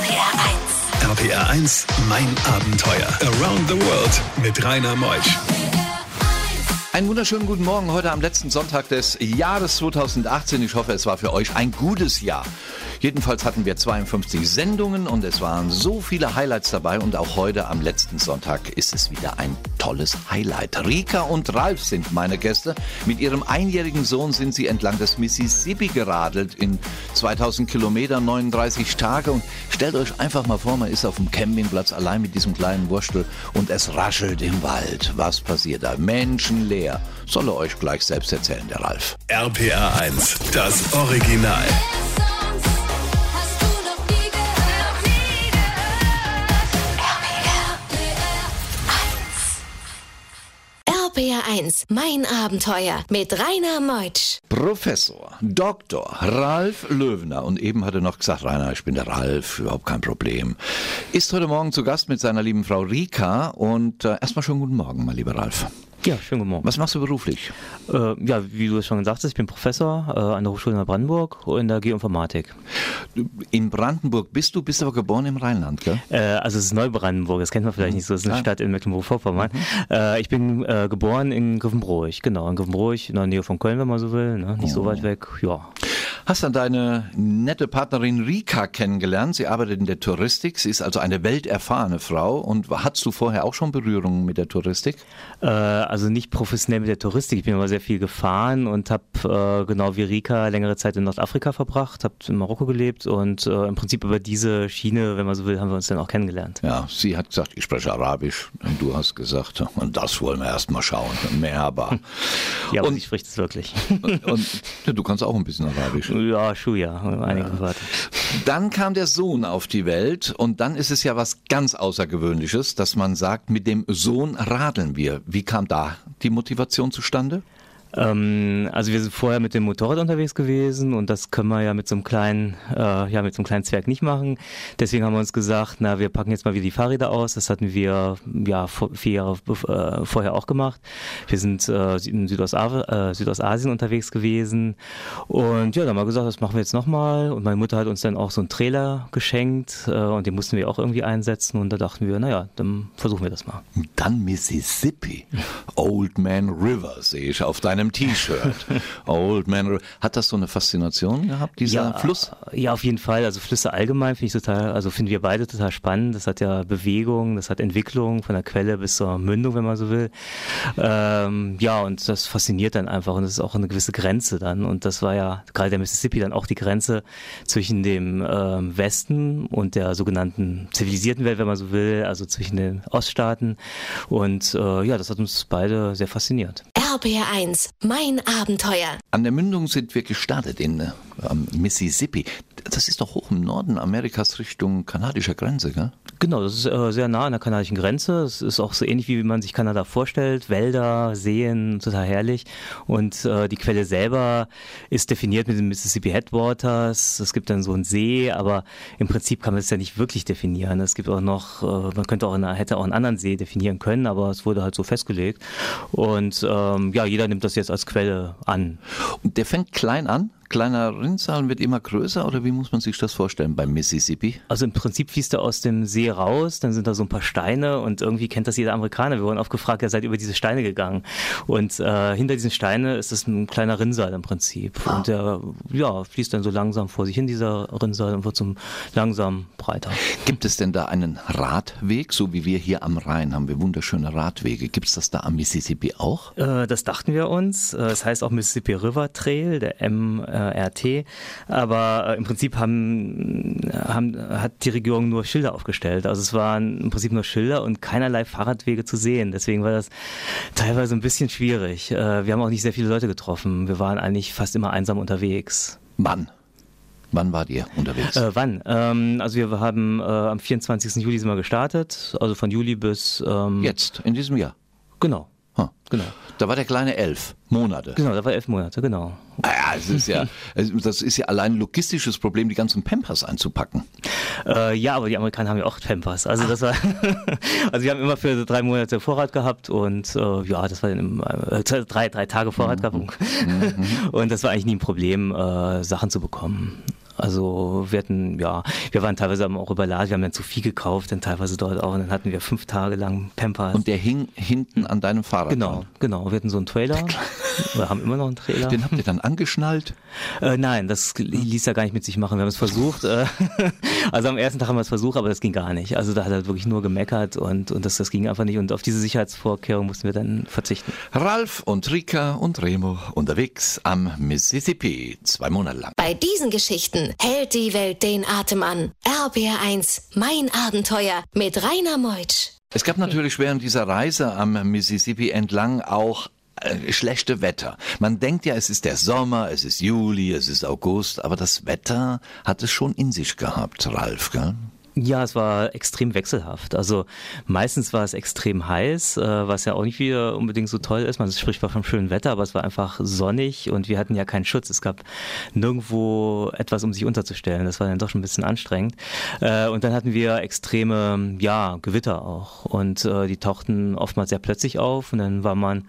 RPR 1. RPR 1, mein Abenteuer. Around the World mit Rainer Meusch. Einen wunderschönen guten Morgen heute am letzten Sonntag des Jahres 2018. Ich hoffe, es war für euch ein gutes Jahr. Jedenfalls hatten wir 52 Sendungen und es waren so viele Highlights dabei und auch heute am letzten Sonntag ist es wieder ein tolles Highlight. Rika und Ralf sind meine Gäste. Mit ihrem einjährigen Sohn sind sie entlang des Mississippi geradelt in 2000 Kilometer, 39 Tage und stellt euch einfach mal vor, man ist auf dem Campingplatz allein mit diesem kleinen Wurstel und es raschelt im Wald. Was passiert da? Menschenleer. Soll er euch gleich selbst erzählen, der Ralf. RPR 1, das Original. 1, mein Abenteuer mit Rainer Meutsch. Professor, Dr. Ralf Löwner, und eben hat er noch gesagt, Rainer, ich bin der Ralf, überhaupt kein Problem, ist heute Morgen zu Gast mit seiner lieben Frau Rika und äh, erstmal schönen guten Morgen, mein lieber Ralf. Ja, schönen guten Morgen. Was machst du beruflich? Äh, ja, wie du es schon gesagt hast, ich bin Professor äh, an der Hochschule in Brandenburg in der Geoinformatik. In Brandenburg bist du, bist aber geboren im Rheinland, gell? Äh, also es ist Neubrandenburg, das kennt man vielleicht nicht so, es ist eine Ah. Stadt in Mecklenburg-Vorpommern. Äh, ich bin äh, geboren in Griffenbroich, genau, in Griffenbroich, in der Nähe von Köln, wenn man so will, ne? nicht so weit weg, ja. Hast dann deine nette Partnerin Rika kennengelernt. Sie arbeitet in der Touristik. Sie ist also eine welterfahrene Frau. Und hattest du vorher auch schon Berührungen mit der Touristik? Äh, also nicht professionell mit der Touristik. Ich bin aber sehr viel gefahren und habe äh, genau wie Rika längere Zeit in Nordafrika verbracht, habe in Marokko gelebt und äh, im Prinzip über diese Schiene, wenn man so will, haben wir uns dann auch kennengelernt. Ja, sie hat gesagt, ich spreche Arabisch. Und du hast gesagt, und das wollen wir erst mal schauen. Merhaba. Ja, aber Und- sie spricht es wirklich. Und, und du kannst auch ein bisschen Arabisch. ja, Schuja, einige Worte. Dann kam der Sohn auf die Welt und dann ist es ja was ganz Außergewöhnliches, dass man sagt, mit dem Sohn radeln wir. Wie kam da die Motivation zustande? Ähm, also wir sind vorher mit dem Motorrad unterwegs gewesen und das können wir ja mit so einem kleinen, äh, ja mit so einem kleinen Zwerg nicht machen. Deswegen haben wir uns gesagt, na wir packen jetzt mal wieder die Fahrräder aus. Das hatten wir ja vor, vier Jahre äh, vorher auch gemacht. Wir sind äh, in Südosta äh, Südostasien unterwegs gewesen und ja, dann haben wir gesagt, das machen wir jetzt nochmal. Und meine Mutter hat uns dann auch so einen Trailer geschenkt äh, und den mussten wir auch irgendwie einsetzen und da dachten wir, naja, dann versuchen wir das mal. Dann Mississippi. Old Man River sehe ich auf deinem T-Shirt. Old Man. Hat das so eine Faszination gehabt, dieser Fluss? Ja, auf jeden Fall. Also Flüsse allgemein finde ich total, also finden wir beide total spannend. Das hat ja Bewegung, das hat Entwicklung von der Quelle bis zur Mündung, wenn man so will. Ähm, ja, und das fasziniert dann einfach und das ist auch eine gewisse Grenze dann. Und das war ja gerade der Mississippi dann auch die Grenze zwischen dem ähm, Westen und der sogenannten zivilisierten Welt, wenn man so will, also zwischen den Oststaaten. Und äh, ja, das hat uns beide sehr fasziniert. RPR 1, mein Abenteuer. An der Mündung sind wir gestartet in am Mississippi. Das ist doch hoch im Norden Amerikas Richtung kanadischer Grenze, gell? Genau, das ist äh, sehr nah an der kanadischen Grenze. Es ist auch so ähnlich, wie man sich Kanada vorstellt. Wälder, Seen, total herrlich. Und äh, die Quelle selber ist definiert mit den Mississippi Headwaters. Es gibt dann so einen See, aber im Prinzip kann man es ja nicht wirklich definieren. Es gibt auch noch, äh, man könnte auch eine, hätte auch einen anderen See definieren können, aber es wurde halt so festgelegt. Und ähm, ja, jeder nimmt das jetzt als Quelle an. Und der fängt klein an, kleiner Rinnsal wird immer größer oder wie muss man sich das vorstellen beim Mississippi? Also im Prinzip fließt er aus dem See raus, dann sind da so ein paar Steine und irgendwie kennt das jeder Amerikaner. Wir wurden oft gefragt, ihr seid über diese Steine gegangen. Und äh, hinter diesen Steinen ist es ein kleiner Rinnsal im Prinzip. Und der ja, fließt dann so langsam vor sich hin, dieser Rinnsal, und wird so langsam breiter. Gibt es denn da einen Radweg, so wie wir hier am Rhein haben wir wunderschöne Radwege? Gibt es das da am Mississippi auch? Äh, das dachten wir uns. Äh, Es heißt auch Mississippi River Trail, der MRT. Aber äh, im Prinzip haben, haben, hat die Regierung nur Schilder aufgestellt. Also es waren im Prinzip nur Schilder und keinerlei Fahrradwege zu sehen. Deswegen war das teilweise ein bisschen schwierig. Äh, Wir haben auch nicht sehr viele Leute getroffen. Wir waren eigentlich fast immer einsam unterwegs. Wann? Wann wart ihr unterwegs? Äh, wann? Ähm, also wir haben äh, am 24. Juli sind wir gestartet. Also von Juli bis... Ähm, Jetzt, in diesem Jahr. Genau. Ha. Genau. Da war der kleine elf Monate. Genau, da war elf Monate, genau. Ah Ja, es ist ja, es- das ist ja allein ein logistisches Problem, die ganzen Pampers einzupacken. Äh, ja, aber die Amerikaner haben ja auch Pampers. Also das war, also wir haben immer für drei Monate Vorrat gehabt und äh, ja, das war dann im, äh, drei, drei Tage Vorrat gehabt und, und das war eigentlich nie ein Problem, äh, Sachen zu bekommen. Also wir hatten, ja, wir waren teilweise aber auch überladen, wir haben dann zu viel gekauft, dann teilweise dort auch und dann hatten wir fünf Tage lang Pampers. Und der hing hinten an deinem Fahrrad. genau, dran. genau. Wir hatten so einen Trailer. Wir haben immer noch einen Trailer. Den habt ihr dann angeschnallt? Äh, nein, das ließ er gar nicht mit sich machen. Wir haben es versucht. Äh, also am ersten Tag haben wir es versucht, aber das ging gar nicht. Also da hat er wirklich nur gemeckert und, und das, das ging einfach nicht. Und auf diese Sicherheitsvorkehrung mussten wir dann verzichten. Ralf und Rika und Remo unterwegs am Mississippi. Zwei Monate lang. Bei diesen Geschichten hält die Welt den Atem an. RBR1, mein Abenteuer mit Rainer Meutsch. Es gab natürlich während dieser Reise am Mississippi entlang auch äh, schlechte Wetter. Man denkt ja, es ist der Sommer, es ist Juli, es ist August, aber das Wetter hat es schon in sich gehabt, Ralf, gell? Ja, es war extrem wechselhaft. Also meistens war es extrem heiß, äh, was ja auch nicht wieder unbedingt so toll ist. Man spricht zwar vom schönen Wetter, aber es war einfach sonnig und wir hatten ja keinen Schutz. Es gab nirgendwo etwas, um sich unterzustellen. Das war dann doch schon ein bisschen anstrengend. Äh, und dann hatten wir extreme, ja, Gewitter auch. Und äh, die tauchten oftmals sehr plötzlich auf und dann war man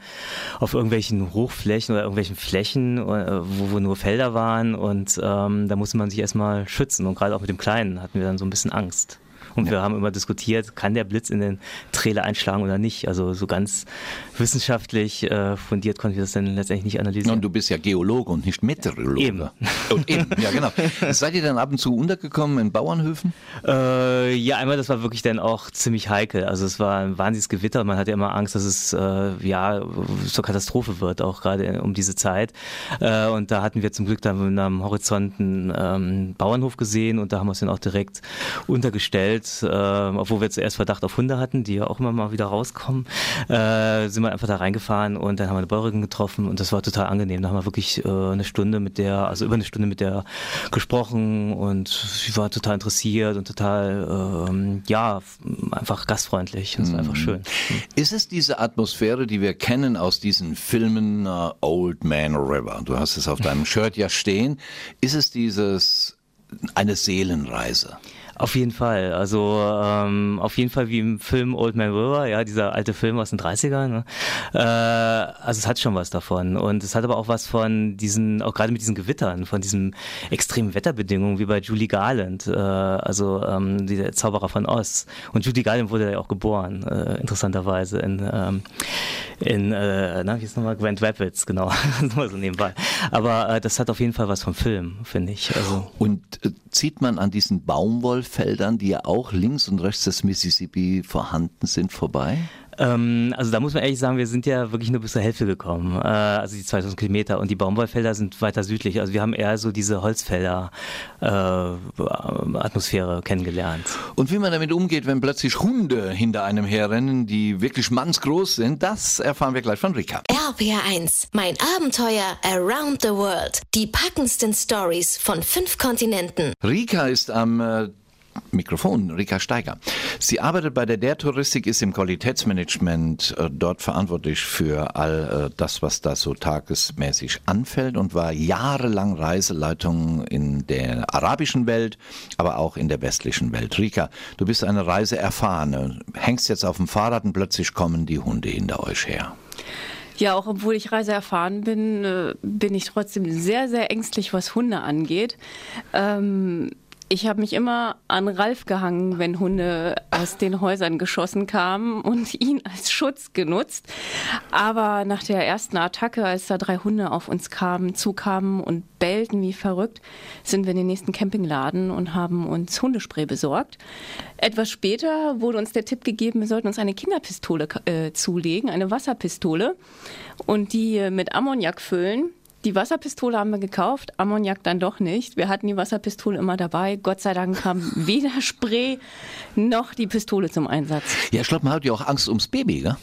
auf irgendwelchen Hochflächen oder irgendwelchen Flächen, wo, wo nur Felder waren und ähm, da musste man sich erstmal schützen. Und gerade auch mit dem Kleinen hatten wir dann so ein bisschen Angst. Angst. Und wir haben immer diskutiert, kann der Blitz in den Trailer einschlagen oder nicht. Also so ganz wissenschaftlich äh, fundiert konnten wir das dann letztendlich nicht analysieren. Und du bist ja Geologe und nicht Meteorologe. Eben. Und eben, ja genau. Seid ihr dann ab und zu untergekommen in Bauernhöfen? Äh, ja, einmal, das war wirklich dann auch ziemlich heikel. Also es war ein wahnsinniges Gewitter. Man hatte immer Angst, dass es äh, ja zur Katastrophe wird, auch gerade um diese Zeit. Äh, und da hatten wir zum Glück dann am Horizont einen ähm, Bauernhof gesehen und da haben wir uns dann auch direkt untergestellt, äh, obwohl wir zuerst Verdacht auf Hunde hatten, die ja auch immer mal wieder rauskommen. Äh, sind wir einfach da reingefahren und dann haben wir eine Bäuerin getroffen und das war total angenehm. Da haben wir wirklich äh, eine Stunde mit der, also über eine Stunde mit der gesprochen und sie war total interessiert und total, ähm, ja, einfach gastfreundlich und es war einfach schön. Ist es diese Atmosphäre, die wir kennen aus diesen Filmen äh, Old Man River? Du hast es auf deinem Shirt ja stehen. Ist es dieses eine Seelenreise? Auf jeden Fall. Also ähm, auf jeden Fall wie im Film Old Man River, ja, dieser alte Film aus den 30ern. Ne? Äh, also es hat schon was davon. Und es hat aber auch was von diesen, auch gerade mit diesen Gewittern, von diesen extremen Wetterbedingungen wie bei Julie Garland, äh, also ähm, dieser Zauberer von Oz. Und Julie Garland wurde ja auch geboren, äh, interessanterweise in, ähm, in äh, na, wie ist nochmal, Grand Rapids, genau. Nur so nebenbei. Aber äh, das hat auf jeden Fall was vom Film, finde ich. Also Und äh, zieht man an diesen Baumwollfeldern, die ja auch links und rechts des Mississippi vorhanden sind, vorbei? Ähm, also da muss man ehrlich sagen, wir sind ja wirklich nur bis zur Hälfte gekommen, äh, also die 2000 Kilometer und die Baumwollfelder sind weiter südlich. Also wir haben eher so diese Holzfelder äh, Atmosphäre kennengelernt. Und wie man damit umgeht, wenn plötzlich Hunde hinter einem herrennen, die wirklich mannsgroß sind, das erfahren wir gleich von Rika. RPR1, mein Abenteuer Around the World. Die packendsten Stories von fünf Kontinenten. Rika ist am äh, Mikrofon, Rika Steiger. Sie arbeitet bei der Der Touristik, ist im Qualitätsmanagement äh, dort verantwortlich für all äh, das, was da so tagesmäßig anfällt und war jahrelang Reiseleitung in der arabischen Welt, aber auch in der westlichen Welt. Rika, du bist eine Reiseerfahrene, hängst jetzt auf dem Fahrrad und plötzlich kommen die Hunde hinter euch her. Ja, auch obwohl ich reiseerfahren bin, äh, bin ich trotzdem sehr, sehr ängstlich, was Hunde angeht. Ähm, ich habe mich immer an Ralf gehangen, wenn Hunde aus den Häusern geschossen kamen und ihn als Schutz genutzt. Aber nach der ersten Attacke, als da drei Hunde auf uns kamen, zukamen und bellten wie verrückt, sind wir in den nächsten Campingladen und haben uns Hundespray besorgt. Etwas später wurde uns der Tipp gegeben, wir sollten uns eine Kinderpistole äh, zulegen, eine Wasserpistole und die äh, mit Ammoniak füllen. Die Wasserpistole haben wir gekauft, Ammoniak dann doch nicht. Wir hatten die Wasserpistole immer dabei. Gott sei Dank kam weder Spray noch die Pistole zum Einsatz. Ja, ich glaube, man hat ja auch Angst ums Baby, gell?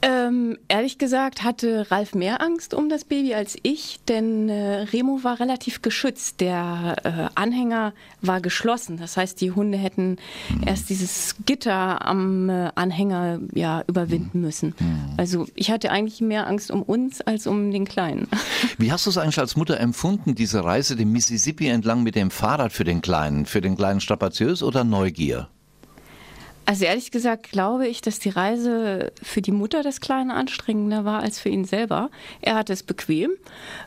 Ähm, ehrlich gesagt hatte Ralf mehr Angst um das Baby als ich, denn äh, Remo war relativ geschützt. Der äh, Anhänger war geschlossen. Das heißt, die Hunde hätten erst dieses Gitter am äh, Anhänger ja überwinden müssen. Also ich hatte eigentlich mehr Angst um uns als um den Kleinen. Wie hast du es eigentlich als Mutter empfunden, diese Reise den Mississippi entlang mit dem Fahrrad für den Kleinen? Für den Kleinen strapaziös oder Neugier? Also ehrlich gesagt glaube ich, dass die Reise für die Mutter des Kleinen anstrengender war als für ihn selber. Er hatte es bequem.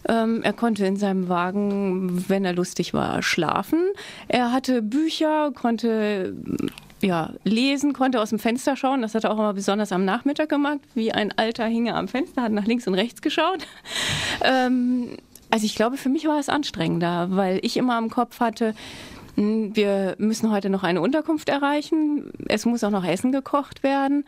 Ähm, er konnte in seinem Wagen, wenn er lustig war, schlafen. Er hatte Bücher, konnte ja, lesen, konnte aus dem Fenster schauen. Das hat er auch immer besonders am Nachmittag gemacht. Wie ein alter hing er am Fenster, hat nach links und rechts geschaut. Ähm, also ich glaube, für mich war es anstrengender, weil ich immer am Kopf hatte, wir müssen heute noch eine Unterkunft erreichen. Es muss auch noch Essen gekocht werden.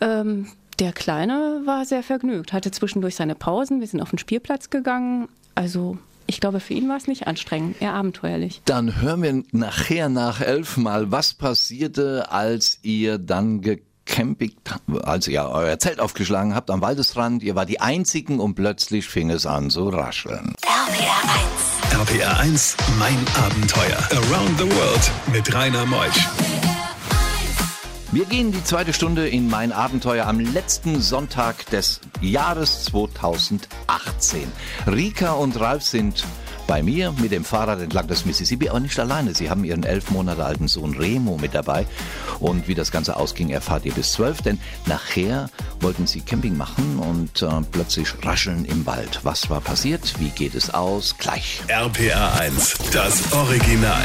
Ähm, der Kleine war sehr vergnügt, hatte zwischendurch seine Pausen. Wir sind auf den Spielplatz gegangen. Also ich glaube, für ihn war es nicht anstrengend, eher abenteuerlich. Dann hören wir nachher nach elf mal, was passierte, als ihr dann gecampigt, als ihr euer Zelt aufgeschlagen habt am Waldesrand. Ihr war die Einzigen und plötzlich fing es an zu rascheln. RPR 1. RPR 1, mein Abenteuer. Around the World mit Rainer Meusch. Wir gehen die zweite Stunde in mein Abenteuer am letzten Sonntag des Jahres 2018. Rika und Ralf sind bei mir mit dem Fahrrad entlang des Mississippi, aber nicht alleine. Sie haben ihren elf Monate alten Sohn Remo mit dabei. Und wie das Ganze ausging, erfahrt ihr bis zwölf, denn nachher wollten sie Camping machen und äh, plötzlich rascheln im Wald. Was war passiert? Wie geht es aus? Gleich. RPR 1, das Original.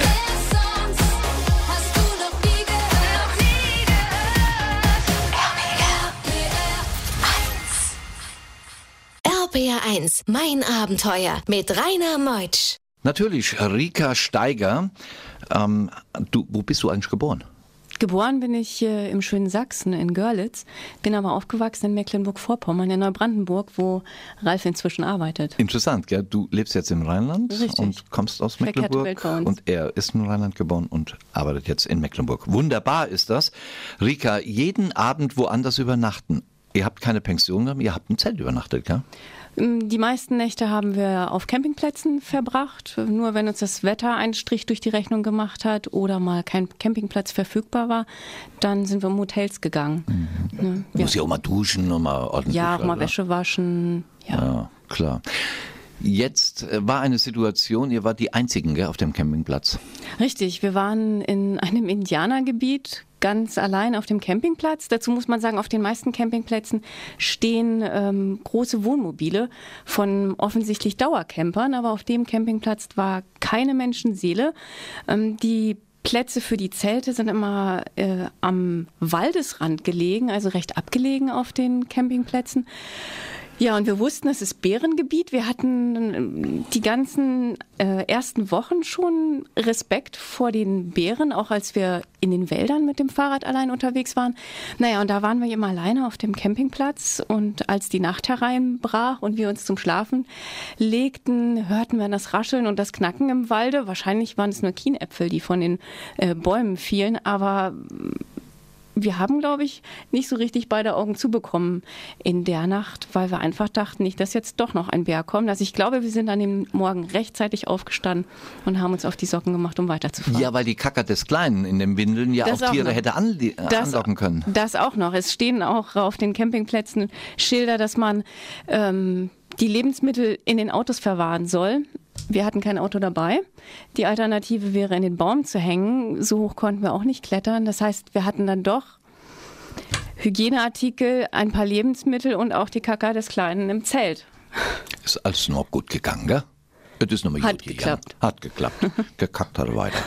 1, mein Abenteuer mit Rainer Meutsch. Natürlich, Rika Steiger. Ähm, du, wo bist du eigentlich geboren? Geboren bin ich äh, im schönen Sachsen in Görlitz, bin aber aufgewachsen in Mecklenburg-Vorpommern in Neubrandenburg, wo Ralf inzwischen arbeitet. Interessant, gell? Du lebst jetzt im Rheinland Richtig. und kommst aus Verkehrte Welt bei Mecklenburg uns. und er ist im Rheinland geboren und arbeitet jetzt in Mecklenburg. Wunderbar ist das. Rika, jeden Abend woanders übernachten. Ihr habt keine Pension gehabt, ihr habt ein Zelt übernachtet, gell? Ähm, Die meisten Nächte haben wir auf Campingplätzen verbracht. Nur wenn uns das Wetter einen Strich durch die Rechnung gemacht hat oder mal kein Campingplatz verfügbar war, dann sind wir in Hotels gegangen. Ne? Du musst ja auch mal duschen und mal ordentlich. Ja, auch mal oder? Wäsche waschen. Ja. Ja, klar. Jetzt äh, war eine Situation, ihr wart die Einzigen gell, auf dem Campingplatz. Richtig, wir waren in einem Indianergebiet ganz allein auf dem Campingplatz. Dazu muss man sagen, auf den meisten Campingplätzen stehen ähm, große Wohnmobile von offensichtlich Dauercampern, aber auf dem Campingplatz war keine Menschenseele. Ähm, die Plätze für die Zelte sind immer äh, am Waldesrand gelegen, also recht abgelegen auf den Campingplätzen. Ja, und wir wussten, es ist Bärengebiet. Wir hatten ähm, die ganzen äh, ersten Wochen schon Respekt vor den Bären, auch als wir in den Wäldern mit dem Fahrrad allein unterwegs waren. Naja, und da waren wir eben alleine auf dem Campingplatz und als die Nacht hereinbrach und wir uns zum Schlafen legten, hörten wir das Rascheln und das Knacken im Walde. Wahrscheinlich waren es nur Kienäpfel, die von den äh, Bäumen fielen, aber wir haben, glaube ich, nicht so richtig beide Augen zubekommen in der Nacht, weil wir einfach dachten, nicht, dass jetzt doch noch ein Bär kommt. Also ich glaube, wir sind an dem Morgen rechtzeitig aufgestanden und haben uns auf die Socken gemacht, um weiterzufahren. Ja, weil die Kacker des Kleinen in den Windeln ja Das auch Tiere noch. hätte anli- äh, Das- anlocken können. Das auch noch. Es stehen auch auf den Campingplätzen Schilder, dass man ähm, die Lebensmittel in den Autos verwahren soll. Wir hatten kein Auto dabei. Die Alternative wäre, in den Baum zu hängen. So hoch konnten wir auch nicht klettern. Das heißt, wir hatten dann doch Hygieneartikel, ein paar Lebensmittel und auch die Kaka des Kleinen im Zelt. Ist alles noch gut gegangen, gell? Es ist nochmal Hat gut gegangen. geklappt. Hat geklappt. Gekackt hat er weiter.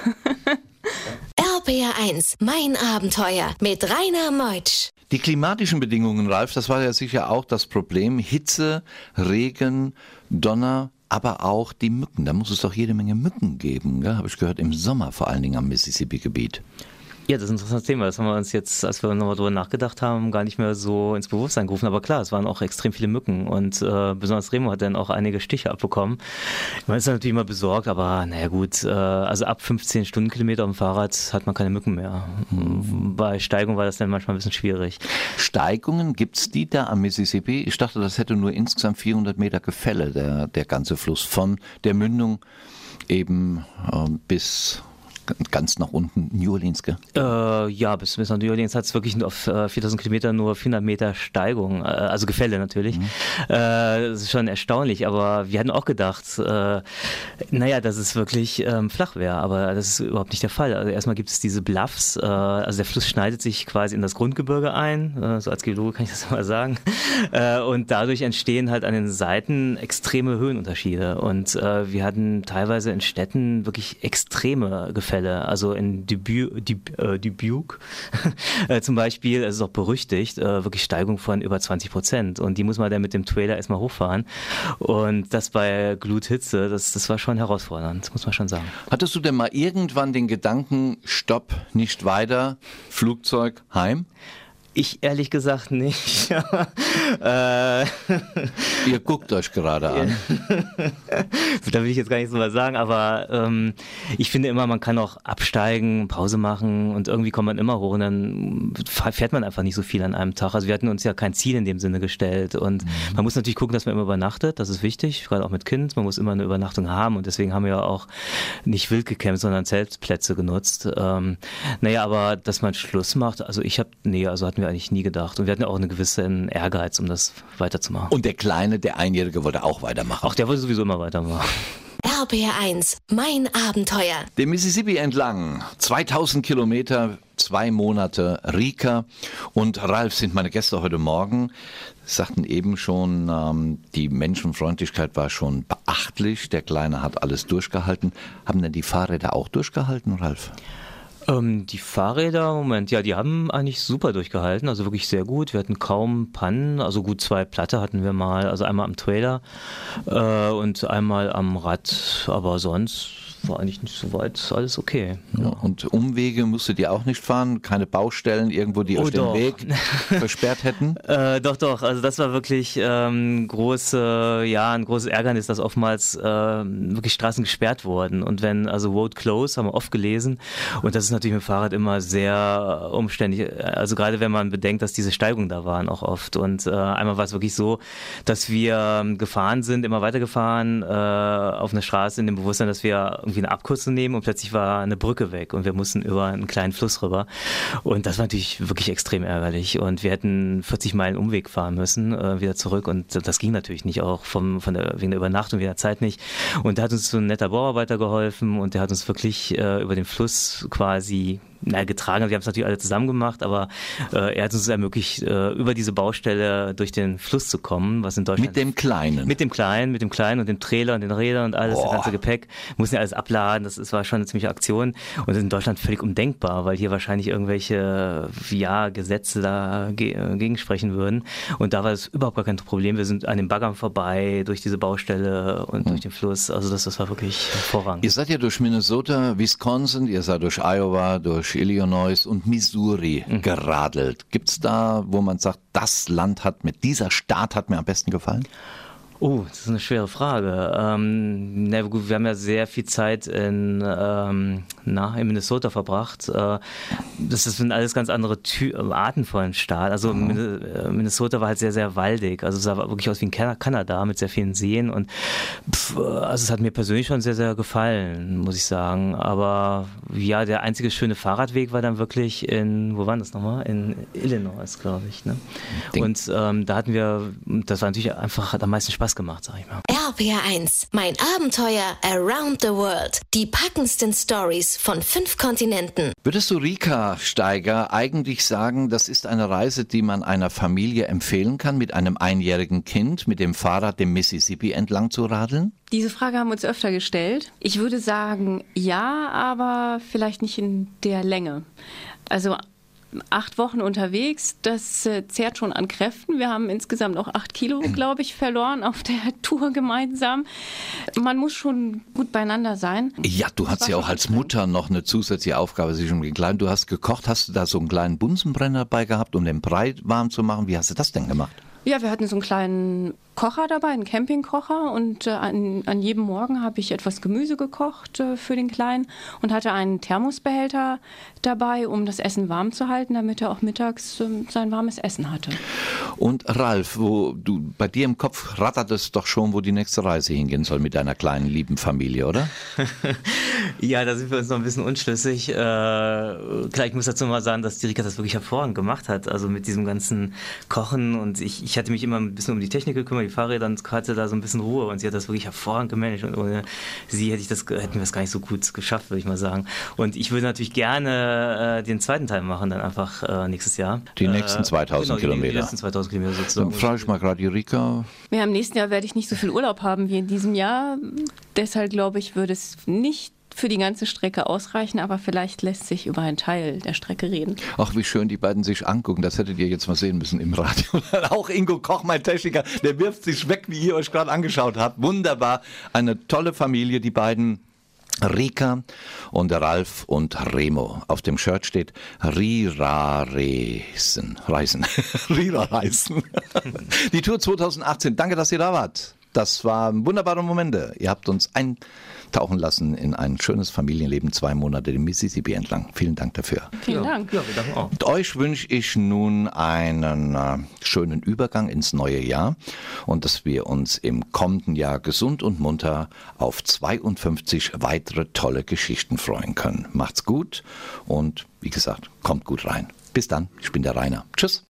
RPR 1, mein Abenteuer mit Rainer Meutsch. Die klimatischen Bedingungen, Ralf, das war ja sicher auch das Problem. Hitze, Regen, Donner, aber auch die Mücken. Da muss es doch jede Menge Mücken geben, gell? habe ich gehört, im Sommer vor allen Dingen am Mississippi-Gebiet. Ja, das ist ein interessantes Thema. Das haben wir uns jetzt, als wir nochmal drüber nachgedacht haben, gar nicht mehr so ins Bewusstsein gerufen. Aber klar, es waren auch extrem viele Mücken und äh, besonders Remo hat dann auch einige Stiche abbekommen. Man ist natürlich immer besorgt, aber naja gut, äh, also ab 15 Stundenkilometer auf dem Fahrrad hat man keine Mücken mehr. Bei Steigung war das dann manchmal ein bisschen schwierig. Steigungen, gibt's die da am Mississippi? Ich dachte, das hätte nur insgesamt 400 Meter Gefälle, der, der ganze Fluss, von der Mündung eben äh, bis ganz nach unten, New Orleans, gell? Äh, ja, bis, bis nach New Orleans hat es wirklich auf äh, 4000 Kilometer nur 400 Meter Steigung, äh, also Gefälle natürlich. Mhm. Äh, das ist schon erstaunlich, aber wir hatten auch gedacht, äh, naja, dass es wirklich ähm, flach wäre, aber das ist überhaupt nicht der Fall. Also erstmal gibt es diese Bluffs, äh, also der Fluss schneidet sich quasi in das Grundgebirge ein, so als Geologe kann ich das mal sagen, und dadurch entstehen halt an den Seiten extreme Höhenunterschiede und wir hatten teilweise in Städten wirklich extreme Gefälle, also in Dubuque, äh, Dubuque äh, zum Beispiel, es ist auch berüchtigt, äh, wirklich Steigung von über 20 Prozent und die muss man dann mit dem Trailer erstmal hochfahren und das bei Gluthitze, das, das war schon herausfordernd, muss man schon sagen. Hattest du denn mal irgendwann den Gedanken, stopp, nicht weiter, Flugzeug, heim? Ich ehrlich gesagt nicht. äh, Ihr guckt euch gerade an. da will ich jetzt gar nicht so was sagen, aber ähm, ich finde immer, man kann auch absteigen, Pause machen und irgendwie kommt man immer hoch und dann fährt man einfach nicht so viel an einem Tag. Also wir hatten uns ja kein Ziel in dem Sinne gestellt und man muss natürlich gucken, dass man immer übernachtet, das ist wichtig, gerade auch mit Kind, man muss immer eine Übernachtung haben und deswegen haben wir ja auch nicht wild gecampt, sondern Zeltplätze genutzt. Ähm, naja, aber dass man Schluss macht, also ich habe, nee, also hatten wir eigentlich nie gedacht und wir hatten ja auch einen gewissen Ehrgeiz, um das weiterzumachen. Und der Kleine, der Einjährige, wollte auch weitermachen. Auch der wollte sowieso immer weitermachen. RBR1, mein Abenteuer. Den Mississippi entlang, 2000 Kilometer, zwei Monate, Rika und Ralf sind meine Gäste heute Morgen. Sie sagten eben schon, ähm, die Menschenfreundlichkeit war schon beachtlich. Der Kleine hat alles durchgehalten. Haben denn die Fahrräder auch durchgehalten, Ralf? Ähm, die Fahrräder, Moment, ja, die haben eigentlich super durchgehalten, also wirklich sehr gut. Wir hatten kaum Pannen, also gut zwei Platte hatten wir mal, also einmal am Trailer äh, und einmal am Rad, aber sonst war eigentlich nicht so weit alles okay. Ja. Und Umwege musstet ihr auch nicht fahren? Keine Baustellen irgendwo, die Oh, euch den doch. Weg versperrt hätten? Äh, doch, doch. Also das war wirklich ähm, große, ja, ein großes Ärgernis, dass oftmals äh, wirklich Straßen gesperrt wurden. Und wenn, also Road Close haben wir oft gelesen. Und das ist natürlich mit dem Fahrrad immer sehr äh, umständlich. Also gerade wenn man bedenkt, dass diese Steigungen da waren auch oft. Und äh, einmal war es wirklich so, dass wir ähm, gefahren sind, immer weitergefahren äh, auf einer Straße in dem Bewusstsein, dass wir irgendwie eine Abkürzung nehmen und plötzlich war eine Brücke weg und wir mussten über einen kleinen Fluss rüber. Und das war natürlich wirklich extrem ärgerlich. Und wir hätten 40 Meilen Umweg fahren müssen, äh, wieder zurück. Und das ging natürlich nicht, auch vom, von der, wegen der Übernachtung, wegen der Zeit nicht. Und da hat uns so ein netter Bauarbeiter geholfen und der hat uns wirklich äh, über den Fluss quasi na, getragen. Wir haben es natürlich alle zusammen gemacht, aber äh, er hat uns ermöglicht, äh, über diese Baustelle durch den Fluss zu kommen, was in Deutschland Mit dem Kleinen. mit dem Kleinen, mit dem Kleinen und dem Trailer und den Rädern und alles, Boah. das ganze Gepäck. Mussten ja alles abladen, das, das war schon eine ziemliche Aktion. Und das ist in Deutschland völlig undenkbar, weil hier wahrscheinlich irgendwelche ja, Gesetze da ge äh, gegensprechen würden. Und da war es überhaupt gar kein Problem. Wir sind an den Baggern vorbei, durch diese Baustelle und durch den Fluss. Also das, das war wirklich hervorragend. Ihr seid ja durch Minnesota, Wisconsin, ihr seid durch Iowa, durch Illinois und Missouri Mhm. geradelt. Gibt's da, wo man sagt, das Land hat mir, dieser Staat hat mir am besten gefallen? Oh, das ist eine schwere Frage. Ähm, na gut, wir haben ja sehr viel Zeit in, ähm, na, in Minnesota verbracht. Äh, das sind alles ganz andere Ty Arten von Staat. Also Min- äh, Minnesota war halt sehr, sehr waldig. Also es sah wirklich aus wie in Kan- Kanada mit sehr vielen Seen. Und pff, also es hat mir persönlich schon sehr, sehr gefallen, muss ich sagen. Aber ja, der einzige schöne Fahrradweg war dann wirklich in, wo war das nochmal? In Illinois, glaube ich. Ne? Ding. Und ähm, da hatten wir, das war natürlich einfach, hat am meisten Spaß gemacht, sag ich mal. RPR1, mein Abenteuer around the world. Die packendsten Stories von fünf Kontinenten. Würdest du Rika Steiger eigentlich sagen, das ist eine Reise, die man einer Familie empfehlen kann, mit einem einjährigen Kind mit dem Fahrrad dem Mississippi entlang zu radeln? Diese Frage haben wir uns öfter gestellt. Ich würde sagen, ja, aber vielleicht nicht in der Länge. Also acht Wochen unterwegs, das äh, zehrt schon an Kräften. Wir haben insgesamt auch acht Kilo, glaube ich, verloren auf der Tour gemeinsam. Man muss schon gut beieinander sein. Ja, du hast ja auch als. Mutter noch eine zusätzliche Aufgabe, sich um den Kleinen. Du hast gekocht, hast du da so einen kleinen Bunsenbrenner dabei gehabt, um den Brei warm zu machen? Wie hast du das denn gemacht? Ja, wir hatten so einen kleinen Kocher dabei, einen Campingkocher und äh, an, an jedem Morgen habe ich etwas Gemüse gekocht äh, für den Kleinen und hatte einen Thermosbehälter dabei, um das Essen warm zu halten, damit er auch mittags ähm, sein warmes Essen hatte. Und Ralf, wo du bei dir im Kopf rattert es doch schon, wo die nächste Reise hingehen soll mit deiner kleinen lieben Familie, oder? Ja, da sind wir uns noch ein bisschen unschlüssig. Äh, klar, ich muss dazu mal sagen, dass die Rika das wirklich hervorragend gemacht hat. Also mit diesem ganzen Kochen und ich, ich hatte mich immer ein bisschen um die Technik gekümmert, die Fahrräder und hatte da so ein bisschen Ruhe und sie hat das wirklich hervorragend gemanagt und ohne sie hätte ich das, hätten wir das gar nicht so gut geschafft, würde ich mal sagen. Und ich würde natürlich gerne äh, den zweiten Teil machen, dann einfach äh, nächstes Jahr. Die nächsten 2000 genau, die- Kilometer. Die letzten 2000 Kilometer Dann sozusagen. frage ich mal gerade die Rika. Ja, im nächsten Jahr werde ich nicht so viel Urlaub haben wie in diesem Jahr. Deshalb glaube ich, würde es nicht für die ganze Strecke ausreichen, aber vielleicht lässt sich über einen Teil der Strecke reden. Ach, wie schön die beiden sich angucken. Das hättet ihr jetzt mal sehen müssen im Radio. Auch Ingo Koch, mein Techniker, der wirft sich weg, wie ihr euch gerade angeschaut habt. Wunderbar. Eine tolle Familie, die beiden. Rika und Ralf und Remo. Auf dem Shirt steht Rira Reisen. Reisen. Rira Reisen. Die Tour 2018. Danke, dass ihr da wart. Das waren wunderbare Momente. Ihr habt uns eintauchen lassen in ein schönes Familienleben, zwei Monate den Mississippi entlang. Vielen Dank dafür. Vielen Dank. Ja, wir danken auch. Und euch wünsche ich nun einen äh, schönen Übergang ins neue Jahr und dass wir uns im kommenden Jahr gesund und munter auf 52 weitere tolle Geschichten freuen können. Macht's gut und wie gesagt, kommt gut rein. Bis dann, ich bin der Rainer. Tschüss.